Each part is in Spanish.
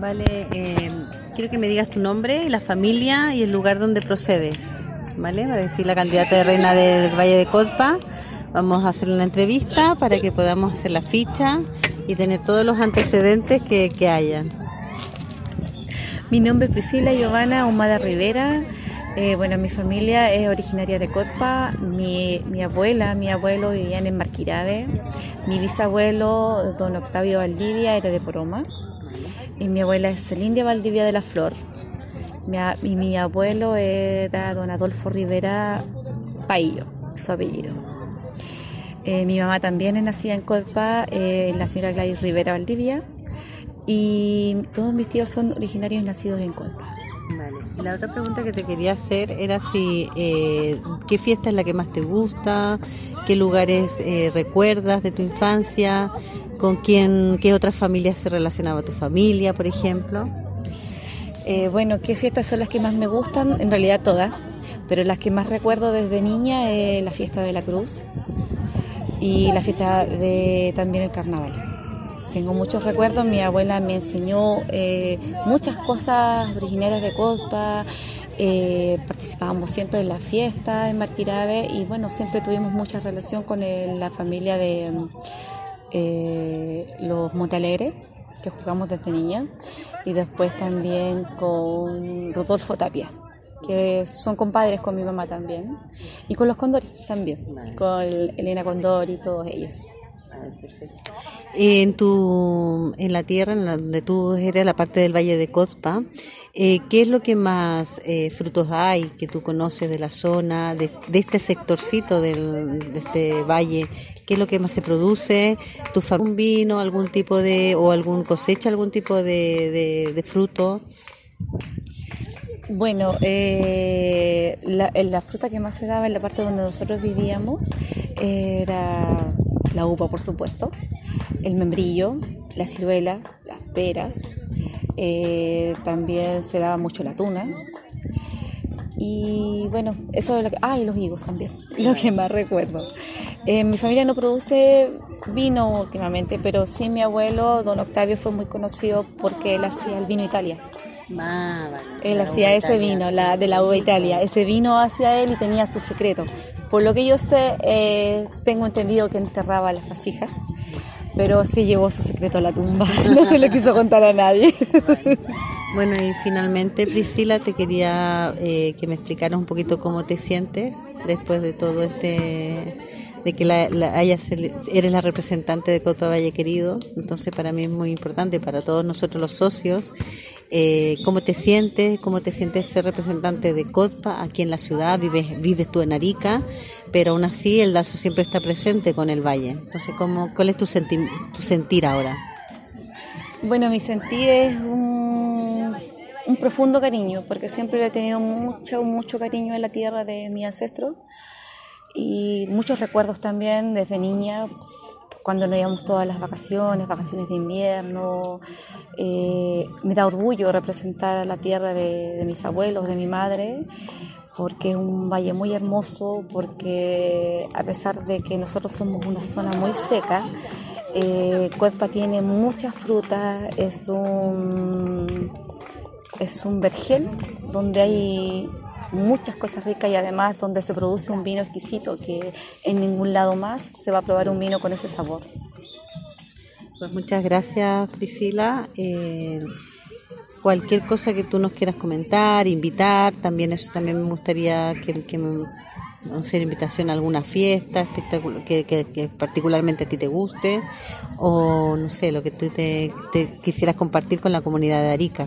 Vale, eh, quiero que me digas tu nombre, la familia y el lugar donde procedes, ¿vale? Para decir la candidata de reina del Valle de Codpa. Vamos a hacer una entrevista para que podamos hacer la ficha y tener todos los antecedentes que, que hayan. Mi nombre es Priscila Giovanna Humada Rivera. Eh, bueno, mi familia es originaria de Cotpa. Mi, abuela, mi abuelo vivían en Marquirabe. Mi bisabuelo, don Octavio Valdivia, era de Poroma. Y mi abuela es Celindia Valdivia de la Flor. Mi, y mi abuelo era don Adolfo Rivera Paillo, su apellido. Eh, mi mamá también es nacida en Cotpa, eh, la señora Gladys Rivera Valdivia. Y todos mis tíos son originarios nacidos en Cotpa. La otra pregunta que te quería hacer era si eh, qué fiesta es la que más te gusta, qué lugares eh, recuerdas de tu infancia, con quién, qué otras familias se relacionaba tu familia, por ejemplo. Eh, bueno, qué fiestas son las que más me gustan, en realidad todas, pero las que más recuerdo desde niña es la fiesta de la Cruz y la fiesta de también el carnaval. Tengo muchos recuerdos, mi abuela me enseñó eh, muchas cosas originarias de Cospa, eh, participábamos siempre en la fiesta en Marquirabe y bueno, siempre tuvimos mucha relación con el, la familia de eh, los Montalegre, que jugamos desde niña, y después también con Rodolfo Tapia que son compadres con mi mamá también, y con los Condori también, con Elena Condori y todos ellos. En tu, en la tierra en donde tú eres, la parte del Valle de Cozpa, eh, ¿qué es lo que más eh, frutos hay que tú conoces de la zona, de, este sectorcito del, de este valle? ¿Qué es lo que más se produce? ¿Tu un vino, algún tipo de, o algún cosecha, algún tipo de, fruto? Bueno, eh, la, la, fruta que más se daba en la parte donde nosotros vivíamos era la uva por supuesto, el membrillo, la ciruela, las peras, eh, también se daba mucho la tuna. Y bueno, eso es lo que... Ah, y los higos también, lo que más recuerdo. Eh, mi familia no produce vino últimamente, pero sí mi abuelo, don Octavio, fue muy conocido porque él hacía el vino Italia. Ah, él hacía ese vino, la, de la uva Italia. Ese vino hacia él y tenía su secreto. Por lo que yo sé, eh, tengo entendido que enterraba las vasijas, pero sí llevó su secreto a la tumba. No se lo quiso contar a nadie. Bueno, y finalmente, Priscila, te quería eh, que me explicaras un poquito cómo te sientes después de todo este de que la, la hayas, eres la representante de Copa Valle Querido, entonces para mí es muy importante, para todos nosotros los socios, eh, cómo te sientes, cómo te sientes ser representante de CODPA aquí en la ciudad, vives, vives tú en Arica, pero aún así el Lazo siempre está presente con el Valle. Entonces, ¿cómo, ¿cuál es tu, senti tu sentir ahora? Bueno, mi sentir es un, un, profundo cariño, porque siempre he tenido mucho, mucho cariño en la tierra de mi ancestro y muchos recuerdos también desde niña, cuando nos íbamos todas las vacaciones, vacaciones de invierno. Eh, me da orgullo representar a la tierra de, mis abuelos, de mi madre, porque es un valle muy hermoso, porque a pesar de que nosotros somos una zona muy seca, eh, Cuezpa tiene muchas frutas, es un, es un vergel donde hay muchas cosas ricas y además donde se produce un vino exquisito que en ningún lado más se va a probar un vino con ese sabor. Pues muchas gracias Priscila. Eh, cualquier cosa que tú nos quieras comentar, invitar, también eso también me gustaría que, que me, hacer invitación a alguna fiesta que, que, que, particularmente a ti te guste o no sé, lo que tú te quisieras compartir con la comunidad de Arica.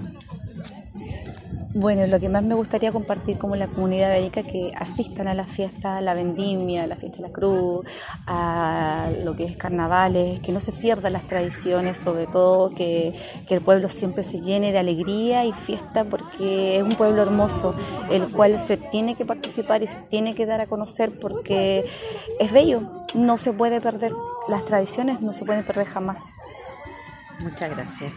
Bueno, lo que más me gustaría compartir como la comunidad de Arica que asistan a la fiesta, a la vendimia, a la fiesta de la cruz, a lo que es carnavales, que no se pierdan las tradiciones, sobre todo que, que, el pueblo siempre se llene de alegría y fiesta porque es un pueblo hermoso, el cual se tiene que participar y se tiene que dar a conocer porque es bello, no se puede perder las tradiciones, no se pueden perder jamás. Muchas gracias.